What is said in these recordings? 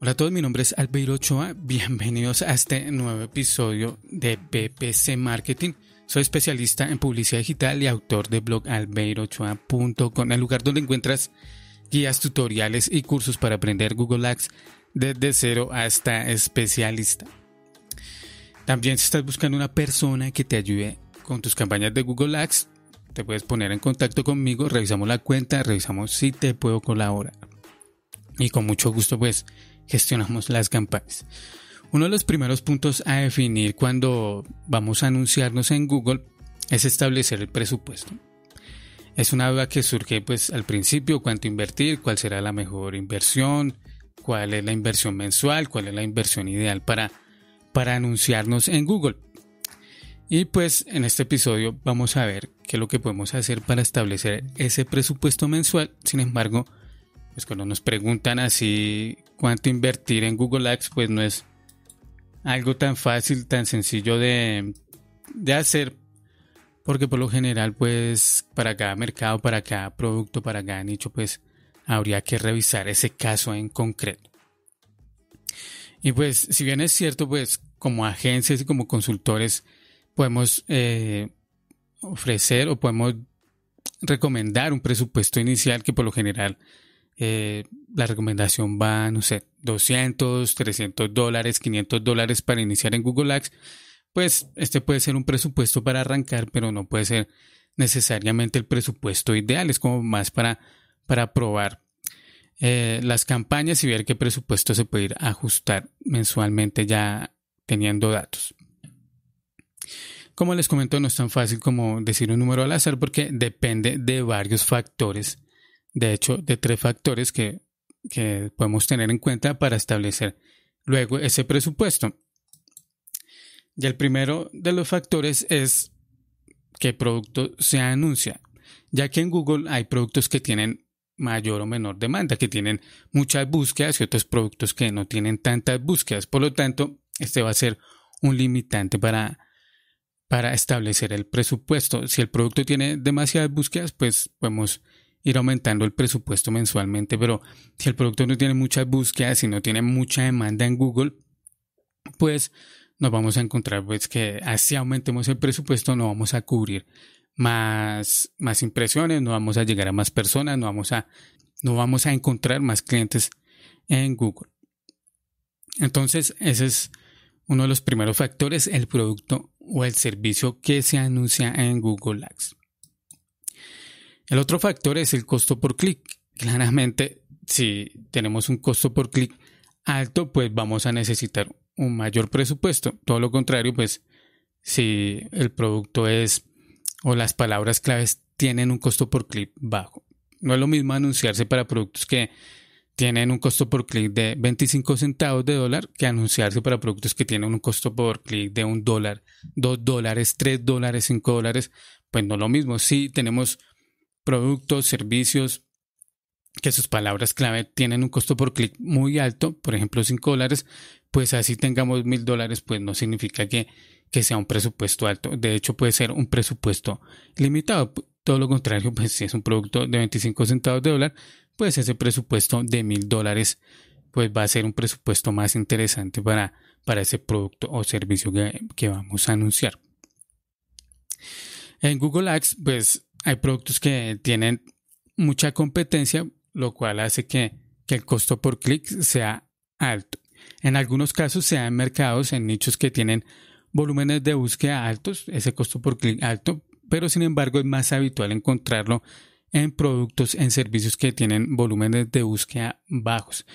Hola a todos, mi nombre es Albeiro Ochoa. Bienvenidos a este nuevo episodio de PPC Marketing. Soy especialista en publicidad digital y autor del blog albeirochoa.com, el lugar donde encuentras guías, tutoriales y cursos para aprender Google Ads desde cero hasta especialista. También si estás buscando una persona que te ayude con tus campañas de Google Ads, te puedes poner en contacto conmigo, revisamos la cuenta, revisamos si te puedo colaborar. Y con mucho gusto pues gestionamos las campañas. Uno de los primeros puntos a definir cuando vamos a anunciarnos en Google es establecer el presupuesto. Es una duda que surge pues al principio, cuánto invertir, cuál será la mejor inversión, cuál es la inversión mensual, cuál es la inversión ideal para, para anunciarnos en Google. Y pues en este episodio vamos a ver qué es lo que podemos hacer para establecer ese presupuesto mensual. Sin embargo, pues cuando nos preguntan así cuánto invertir en Google Ads, pues no es algo tan fácil, tan sencillo de, de hacer porque por lo general pues para cada mercado, para cada producto, para cada nicho pues habría que revisar ese caso en concreto. Y pues si bien es cierto pues como agencias y como consultores podemos eh, ofrecer o podemos recomendar un presupuesto inicial que por lo general eh, la recomendación va, no sé, 200, 300 dólares, 500 dólares para iniciar en Google Ads pues este puede ser un presupuesto para arrancar, pero no puede ser necesariamente el presupuesto ideal, es como más para, para probar eh, las campañas y ver qué presupuesto se puede ir a ajustar mensualmente ya teniendo datos. Como les comento, no es tan fácil como decir un número al azar porque depende de varios factores, de hecho de tres factores que, que podemos tener en cuenta para establecer luego ese presupuesto. Y el primero de los factores es qué producto se anuncia, ya que en Google hay productos que tienen mayor o menor demanda, que tienen muchas búsquedas y otros productos que no tienen tantas búsquedas. Por lo tanto, este va a ser un limitante para, para establecer el presupuesto. Si el producto tiene demasiadas búsquedas, pues podemos ir aumentando el presupuesto mensualmente, pero si el producto no tiene muchas búsquedas y no tiene mucha demanda en Google, pues nos vamos a encontrar pues que así aumentemos el presupuesto no vamos a cubrir más, más impresiones, no vamos a llegar a más personas, no vamos a, no vamos a encontrar más clientes en Google. Entonces, ese es uno de los primeros factores, el producto o el servicio que se anuncia en Google Ads. El otro factor es el costo por clic. Claramente, si tenemos un costo por clic alto, pues vamos a necesitar un mayor presupuesto. Todo lo contrario, pues si el producto es o las palabras claves tienen un costo por clic bajo. No es lo mismo anunciarse para productos que tienen un costo por clic de 25 centavos de dólar que anunciarse para productos que tienen un costo por clic de un dólar, dos dólares, tres dólares, cinco dólares. Pues no es lo mismo. Si tenemos productos, servicios que sus palabras clave tienen un costo por clic muy alto, por ejemplo 5 dólares, pues así tengamos mil dólares, pues no significa que, que sea un presupuesto alto. De hecho, puede ser un presupuesto limitado. Todo lo contrario, pues si es un producto de 25 centavos de dólar, pues ese presupuesto de mil dólares, pues va a ser un presupuesto más interesante para, para ese producto o servicio que, que vamos a anunciar. En Google Ads, pues hay productos que tienen mucha competencia, lo cual hace que, el costo por clic sea alto. En algunos casos se dan mercados en nichos que tienen volúmenes de búsqueda altos, ese costo por clic alto, pero sin embargo es más habitual encontrarlo en productos, en servicios que tienen volúmenes de búsqueda bajos.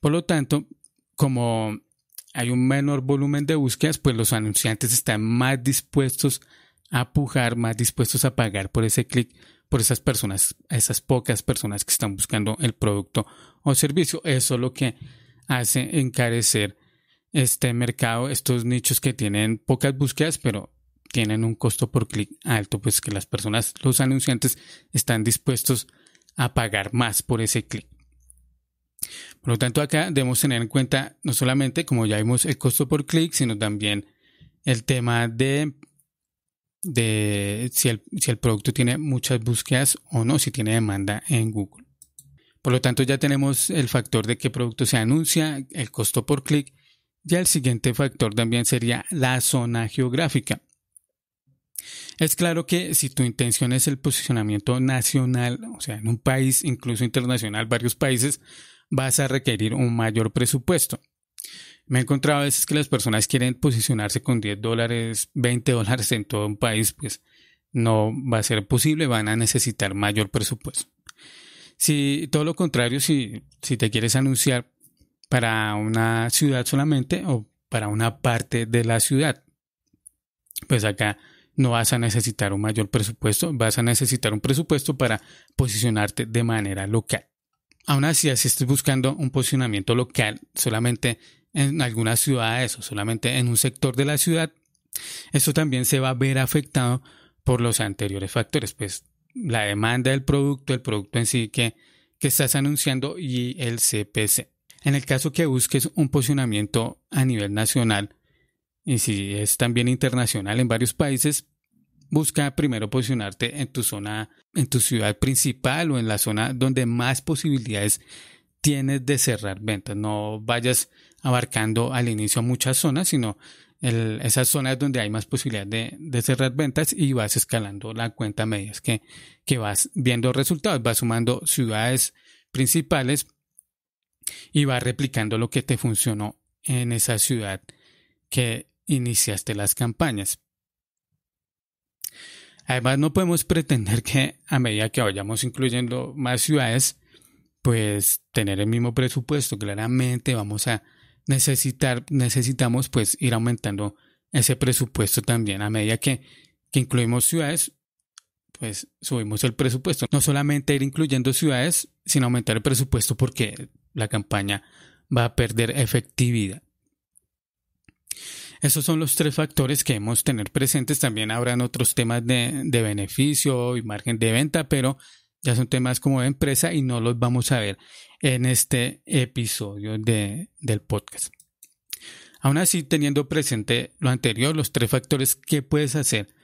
Por lo tanto, como hay un menor volumen de búsquedas, pues los anunciantes están más dispuestos a pujar, más dispuestos a pagar por ese clic, por esas personas, esas pocas personas que están buscando el producto o servicio. Eso es lo que hace encarecer este mercado, estos nichos que tienen pocas búsquedas, pero tienen un costo por clic alto, pues que las personas, los anunciantes, están dispuestos a pagar más por ese clic. Por lo tanto, acá debemos tener en cuenta no solamente, como ya vimos, el costo por clic, sino también el tema de, de si, el, si el producto tiene muchas búsquedas o no, si tiene demanda en Google. Por lo tanto, ya tenemos el factor de qué producto se anuncia, el costo por clic. Ya el siguiente factor también sería la zona geográfica. Es claro que si tu intención es el posicionamiento nacional, o sea, en un país, incluso internacional, varios países, vas a requerir un mayor presupuesto. Me he encontrado a veces que las personas quieren posicionarse con 10 dólares, 20 dólares en todo un país, pues no va a ser posible, van a necesitar mayor presupuesto. Si todo lo contrario, si, si te quieres anunciar para una ciudad solamente o para una parte de la ciudad, pues acá no vas a necesitar un mayor presupuesto, vas a necesitar un presupuesto para posicionarte de manera local. Aún así, si estés buscando un posicionamiento local solamente en algunas ciudades o solamente en un sector de la ciudad, esto también se va a ver afectado por los anteriores factores, pues la demanda del producto, el producto en sí que, que estás anunciando y el CPC. En el caso que busques un posicionamiento a nivel nacional y si es también internacional en varios países, busca primero posicionarte en tu zona, en tu ciudad principal o en la zona donde más posibilidades tienes de cerrar ventas. No vayas abarcando al inicio muchas zonas, sino esas zonas donde hay más posibilidad de, cerrar ventas y vas escalando la cuenta a medida que, que vas viendo resultados, vas sumando ciudades principales y vas replicando lo que te funcionó en esa ciudad que iniciaste las campañas. Además, no podemos pretender que a medida que vayamos incluyendo más ciudades, pues tener el mismo presupuesto. Claramente vamos a necesitar, necesitamos pues ir aumentando ese presupuesto también. A medida que, incluimos ciudades, pues subimos el presupuesto. No solamente ir incluyendo ciudades, sino aumentar el presupuesto porque la campaña va a perder efectividad. Esos son los tres factores que debemos tener presentes. También habrán otros temas de, beneficio y margen de venta, pero ya son temas como de empresa y no los vamos a ver en este episodio de, del podcast. Aún así, teniendo presente lo anterior, los tres factores que puedes hacer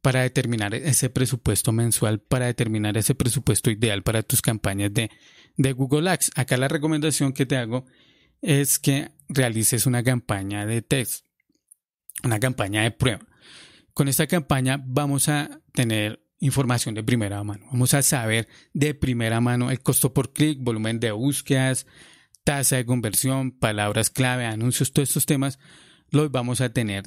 para determinar ese presupuesto mensual, para determinar ese presupuesto ideal para tus campañas de, de Google Ads. Acá la recomendación que te hago es que realices una campaña de test una campaña de prueba. Con esta campaña vamos a tener información de primera mano. Vamos a saber de primera mano el costo por clic, volumen de búsquedas, tasa de conversión, palabras clave, anuncios, todos estos temas los vamos a tener.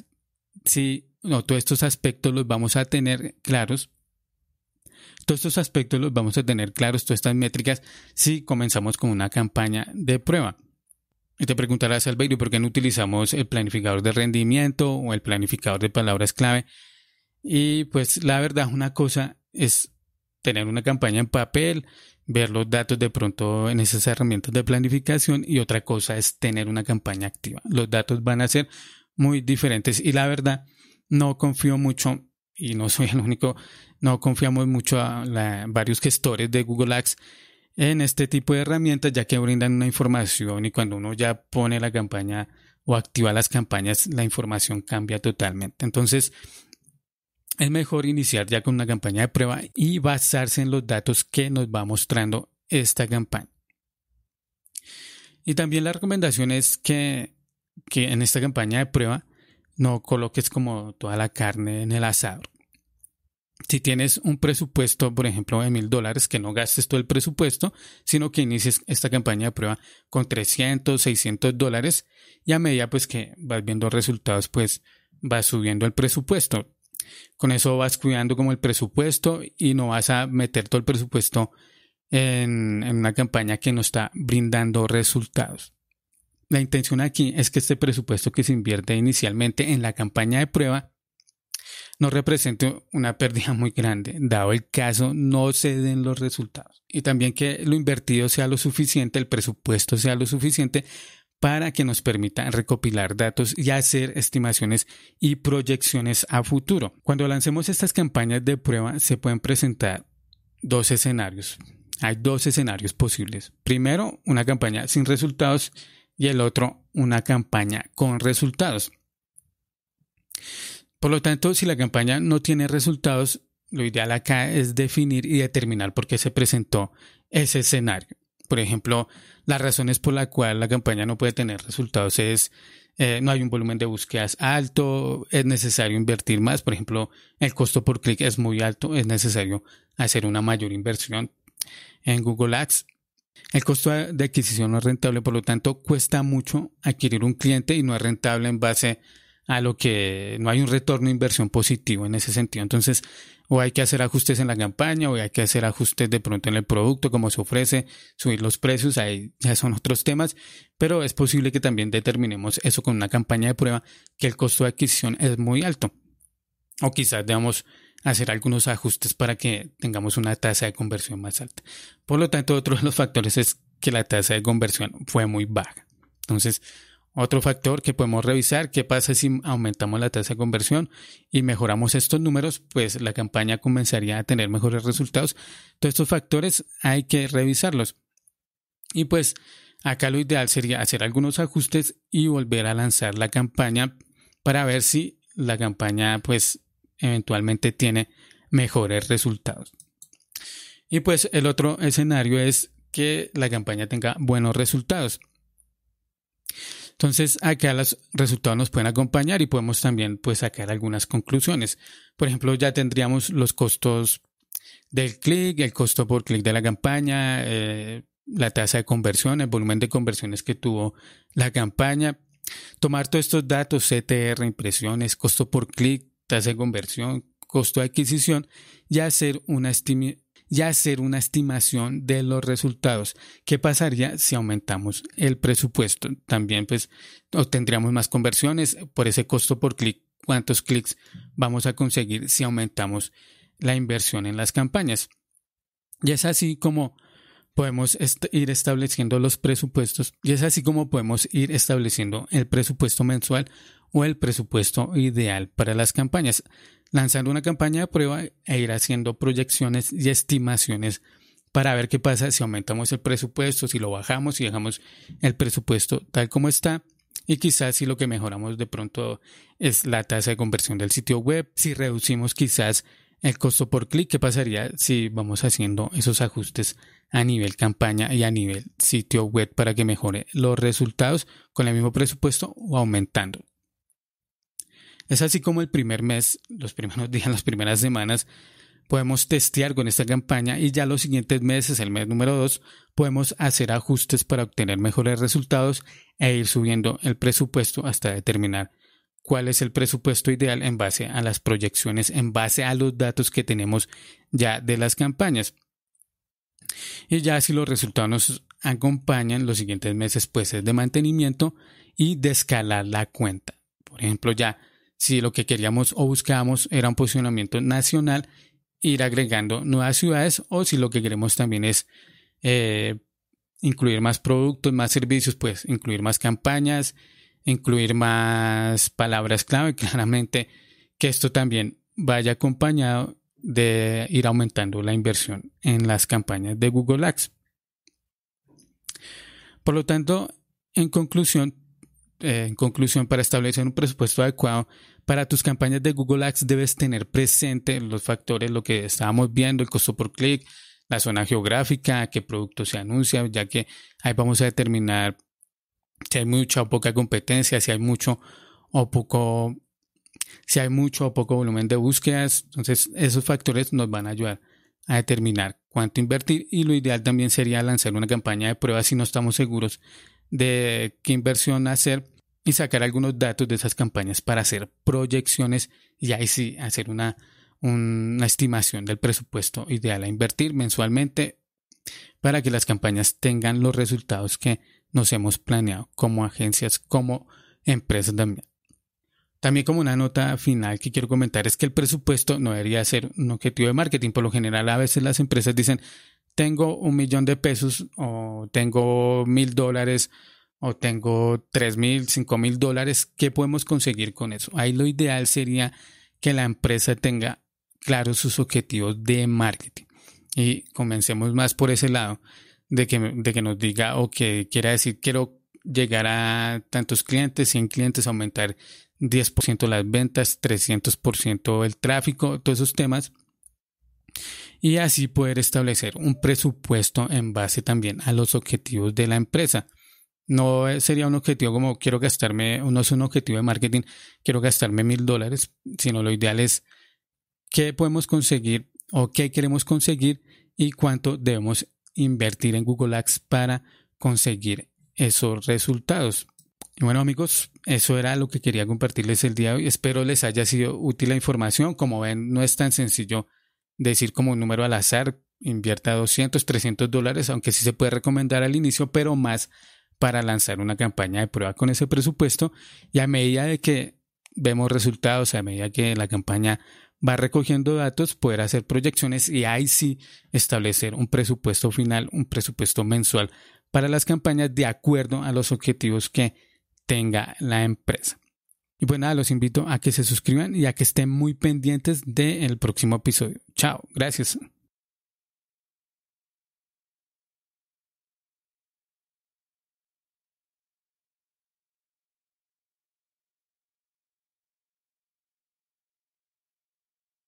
Si no, todos estos aspectos los vamos a tener claros. Todos estos aspectos los vamos a tener claros, todas estas métricas, si comenzamos con una campaña de prueba. Y te preguntarás, Albeiro, ¿por qué no utilizamos el planificador de rendimiento o el planificador de palabras clave? Y pues la verdad, una cosa es tener una campaña en papel, ver los datos de pronto en esas herramientas de planificación y otra cosa es tener una campaña activa. Los datos van a ser muy diferentes y la verdad no confío mucho y no soy el único, no confiamos mucho a varios gestores de Google Ads en este tipo de herramientas ya que brindan una información y cuando uno ya pone la campaña o activa las campañas la información cambia totalmente. Entonces es mejor iniciar ya con una campaña de prueba y basarse en los datos que nos va mostrando esta campaña. Y también la recomendación es que, que en esta campaña de prueba no coloques como toda la carne en el asador si tienes un presupuesto, por ejemplo, de mil dólares, que no gastes todo el presupuesto, sino que inicies esta campaña de prueba con 300, 600 dólares y a medida pues que vas viendo resultados, pues vas subiendo el presupuesto. Con eso vas cuidando como el presupuesto y no vas a meter todo el presupuesto en, en una campaña que no está brindando resultados. La intención aquí es que este presupuesto que se invierte inicialmente en la campaña de prueba no represente una pérdida muy grande, dado el caso no se den los resultados. Y también que lo invertido sea lo suficiente, el presupuesto sea lo suficiente para que nos permita recopilar datos y hacer estimaciones y proyecciones a futuro. Cuando lancemos estas campañas de prueba se pueden presentar dos escenarios. Hay dos escenarios posibles. Primero, una campaña sin resultados y el otro, una campaña con resultados. Por lo tanto, si la campaña no tiene resultados, lo ideal acá es definir y determinar por qué se presentó ese escenario. Por ejemplo, las razones por las cuales la campaña no puede tener resultados es eh, no hay un volumen de búsquedas alto, es necesario invertir más, por ejemplo, el costo por clic es muy alto, es necesario hacer una mayor inversión en Google Ads. El costo de adquisición no es rentable, por lo tanto, cuesta mucho adquirir un cliente y no es rentable en base a lo que no hay un retorno de inversión positivo en ese sentido. Entonces, o hay que hacer ajustes en la campaña, o hay que hacer ajustes de pronto en el producto, como se ofrece, subir los precios, ahí ya son otros temas, pero es posible que también determinemos eso con una campaña de prueba, que el costo de adquisición es muy alto. O quizás debamos hacer algunos ajustes para que tengamos una tasa de conversión más alta. Por lo tanto, otro de los factores es que la tasa de conversión fue muy baja. Entonces, otro factor que podemos revisar, qué pasa si aumentamos la tasa de conversión y mejoramos estos números, pues la campaña comenzaría a tener mejores resultados. Todos estos factores hay que revisarlos. Y pues acá lo ideal sería hacer algunos ajustes y volver a lanzar la campaña para ver si la campaña pues eventualmente tiene mejores resultados. Y pues el otro escenario es que la campaña tenga buenos resultados. Entonces, acá los resultados nos pueden acompañar y podemos también pues, sacar algunas conclusiones. Por ejemplo, ya tendríamos los costos del clic, el costo por clic de la campaña, eh, la tasa de conversión, el volumen de conversiones que tuvo la campaña. Tomar todos estos datos, CTR, impresiones, costo por clic, tasa de conversión, costo de adquisición y hacer una, y hacer una estimación de los resultados. ¿Qué pasaría si aumentamos el presupuesto? También pues obtendríamos más conversiones por ese costo por clic. ¿Cuántos clics vamos a conseguir si aumentamos la inversión en las campañas? Y es así como podemos ir estableciendo los presupuestos y es así como podemos ir estableciendo el presupuesto mensual o el presupuesto ideal para las campañas lanzando una campaña de prueba e ir haciendo proyecciones y estimaciones para ver qué pasa si aumentamos el presupuesto, si lo bajamos, si dejamos el presupuesto tal como está y quizás si lo que mejoramos de pronto es la tasa de conversión del sitio web, si reducimos quizás el costo por clic, qué pasaría si vamos haciendo esos ajustes a nivel campaña y a nivel sitio web para que mejore los resultados con el mismo presupuesto o aumentando. Es así como el primer mes, los primeros días, las primeras semanas, podemos testear con esta campaña y ya los siguientes meses, el mes número 2, podemos hacer ajustes para obtener mejores resultados e ir subiendo el presupuesto hasta determinar cuál es el presupuesto ideal en base a las proyecciones, en base a los datos que tenemos ya de las campañas. Y ya si los resultados nos acompañan, los siguientes meses pues es de mantenimiento y de escalar la cuenta. Por ejemplo, ya si lo que queríamos o buscábamos era un posicionamiento nacional, ir agregando nuevas ciudades o si lo que queremos también es eh, incluir más productos, más servicios, pues incluir más campañas, incluir más palabras clave, claramente que esto también vaya acompañado de ir aumentando la inversión en las campañas de Google Ads. Por lo tanto, en conclusión, eh, en conclusión, para establecer un presupuesto adecuado para tus campañas de Google Ads debes tener presente los factores, lo que estábamos viendo, el costo por clic, la zona geográfica, qué producto se anuncia, ya que ahí vamos a determinar si hay mucha o poca competencia, si hay mucho o poco, si hay mucho o poco volumen de búsquedas. Entonces, esos factores nos van a ayudar a determinar cuánto invertir y lo ideal también sería lanzar una campaña de prueba si no estamos seguros de qué inversión hacer y sacar algunos datos de esas campañas para hacer proyecciones y ahí sí hacer una, una estimación del presupuesto ideal a invertir mensualmente para que las campañas tengan los resultados que nos hemos planeado como agencias, como empresas también. También como una nota final que quiero comentar es que el presupuesto no debería ser un objetivo de marketing. Por lo general a veces las empresas dicen tengo un millón de pesos o tengo mil dólares o tengo 3 mil, 5 mil dólares, ¿qué podemos conseguir con eso? Ahí lo ideal sería que la empresa tenga claros sus objetivos de marketing. Y comencemos más por ese lado, de que, de que nos diga o que quiera decir, quiero llegar a tantos clientes, 100 clientes, aumentar 10% las ventas, 300% el tráfico, todos esos temas. Y así poder establecer un presupuesto en base también a los objetivos de la empresa. No sería un objetivo como quiero gastarme, no es un objetivo de marketing, quiero gastarme mil dólares, sino lo ideal es qué podemos conseguir o qué queremos conseguir y cuánto debemos invertir en Google Ads para conseguir esos resultados. Y bueno amigos, eso era lo que quería compartirles el día de hoy. Espero les haya sido útil la información. Como ven, no es tan sencillo decir como un número al azar, invierta 200, 300 dólares, aunque sí se puede recomendar al inicio, pero más para lanzar una campaña de prueba con ese presupuesto y a medida de que vemos resultados, a medida que la campaña va recogiendo datos, poder hacer proyecciones y ahí sí establecer un presupuesto final, un presupuesto mensual para las campañas de acuerdo a los objetivos que tenga la empresa. Y pues nada, los invito a que se suscriban y a que estén muy pendientes del próximo episodio. Chao, gracias.